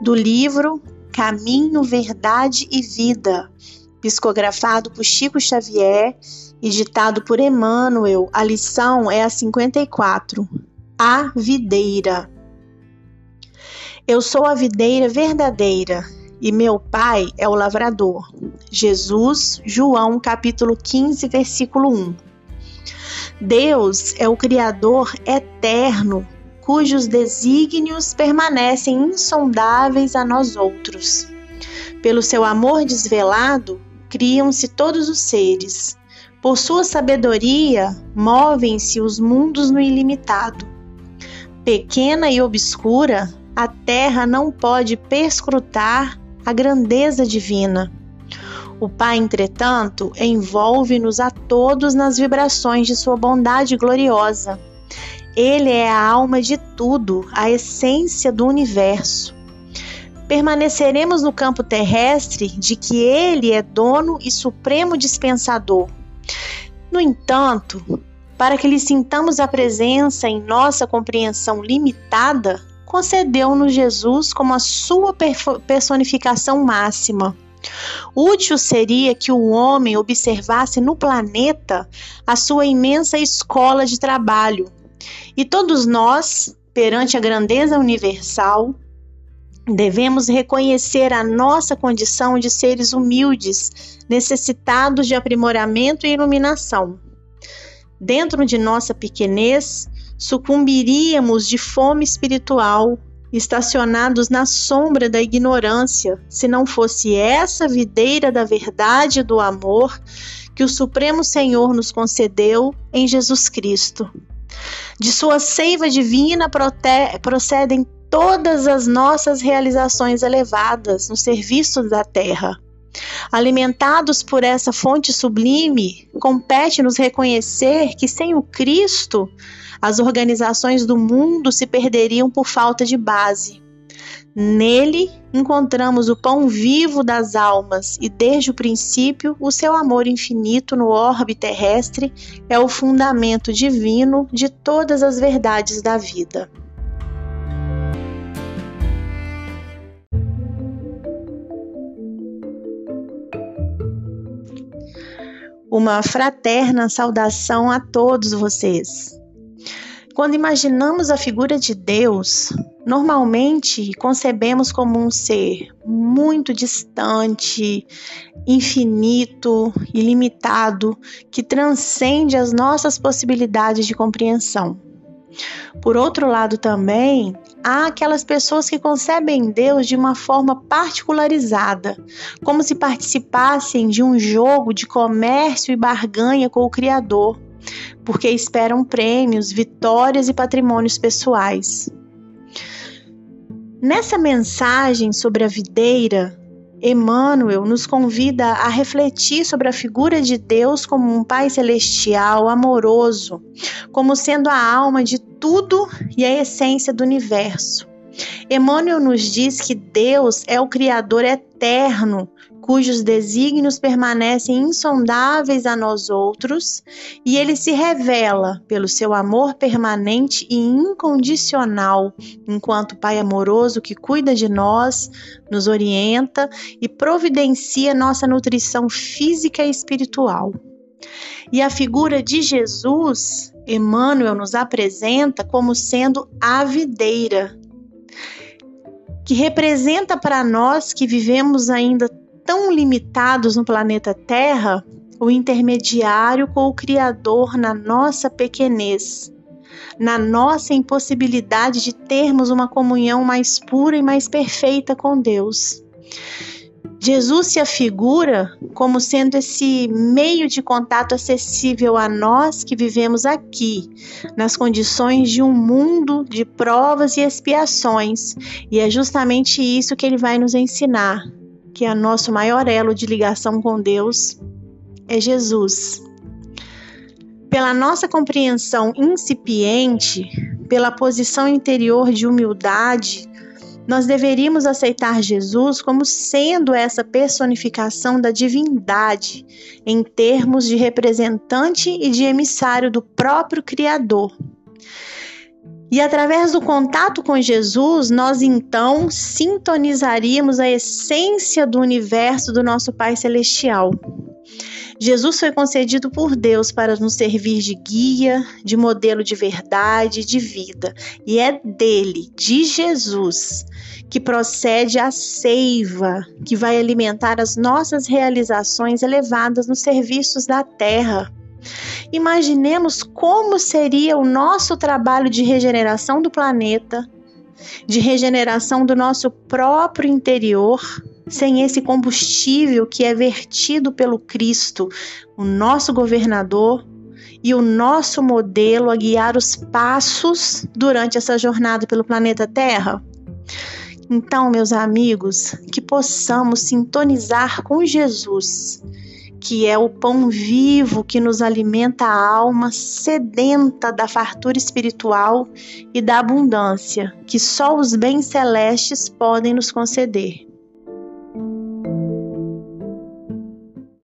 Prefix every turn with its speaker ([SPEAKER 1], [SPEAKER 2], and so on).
[SPEAKER 1] do livro Caminho, Verdade e Vida, psicografado por Chico Xavier e ditado por Emmanuel. A lição é a 54. A videira. Eu sou a videira verdadeira e meu pai é o lavrador. Jesus, João, capítulo 15, versículo 1. Deus é o Criador eterno cujos desígnios permanecem insondáveis a nós outros. Pelo seu amor desvelado, criam-se todos os seres. Por sua sabedoria, movem-se os mundos no ilimitado. Pequena e obscura, a terra não pode perscrutar a grandeza divina. O Pai, entretanto, envolve-nos a todos nas vibrações de sua bondade gloriosa ele é a alma de tudo, a essência do universo. Permaneceremos no campo terrestre de que ele é dono e supremo dispensador. No entanto, para que lhe sintamos a presença em nossa compreensão limitada, concedeu-nos Jesus como a sua personificação máxima. Útil seria que o homem observasse no planeta a sua imensa escola de trabalho, e todos nós, perante a grandeza universal, devemos reconhecer a nossa condição de seres humildes, necessitados de aprimoramento e iluminação. Dentro de nossa pequenez, sucumbiríamos de fome espiritual, estacionados na sombra da ignorância, se não fosse essa videira da verdade e do amor que o Supremo Senhor nos concedeu em Jesus Cristo. De sua seiva divina procedem todas as nossas realizações elevadas no serviço da terra. Alimentados por essa fonte sublime, compete-nos reconhecer que sem o Cristo, as organizações do mundo se perderiam por falta de base. Nele encontramos o pão vivo das almas e, desde o princípio, o seu amor infinito no orbe terrestre é o fundamento divino de todas as verdades da vida. Uma fraterna saudação a todos vocês. Quando imaginamos a figura de Deus, normalmente concebemos como um ser muito distante, infinito, ilimitado, que transcende as nossas possibilidades de compreensão. Por outro lado, também há aquelas pessoas que concebem Deus de uma forma particularizada, como se participassem de um jogo de comércio e barganha com o Criador porque esperam prêmios, vitórias e patrimônios pessoais. Nessa mensagem sobre a videira, Emmanuel nos convida a refletir sobre a figura de Deus como um Pai celestial, amoroso, como sendo a alma de tudo e a essência do universo. Emmanuel nos diz que Deus é o Criador eterno, cujos desígnios permanecem insondáveis a nós outros, e ele se revela pelo seu amor permanente e incondicional, enquanto Pai amoroso que cuida de nós, nos orienta e providencia nossa nutrição física e espiritual. E a figura de Jesus, Emmanuel nos apresenta como sendo a videira, que representa para nós que vivemos ainda tão limitados no planeta Terra o intermediário com o Criador na nossa pequenez, na nossa impossibilidade de termos uma comunhão mais pura e mais perfeita com Deus. Jesus se afigura como sendo esse meio de contato acessível a nós que vivemos aqui, nas condições de um mundo de provas e expiações, e é justamente isso que ele vai nos ensinar que é nosso maior elo de ligação com Deus é Jesus. Pela nossa compreensão incipiente, pela posição interior de humildade, nós deveríamos aceitar Jesus como sendo essa personificação da divindade, em termos de representante e de emissário do próprio Criador. E através do contato com Jesus, nós então sintonizaríamos a essência do universo do nosso Pai Celestial. Jesus foi concedido por Deus para nos servir de guia, de modelo de verdade, de vida. E é dele, de Jesus, que procede a seiva que vai alimentar as nossas realizações elevadas nos serviços da terra. Imaginemos como seria o nosso trabalho de regeneração do planeta, de regeneração do nosso próprio interior, sem esse combustível que é vertido pelo Cristo, o nosso governador e o nosso modelo a guiar os passos durante essa jornada pelo planeta Terra? Então, meus amigos, que possamos sintonizar com Jesus que é o pão vivo que nos alimenta a alma sedenta da fartura espiritual e da abundância que só os bens celestes podem nos conceder.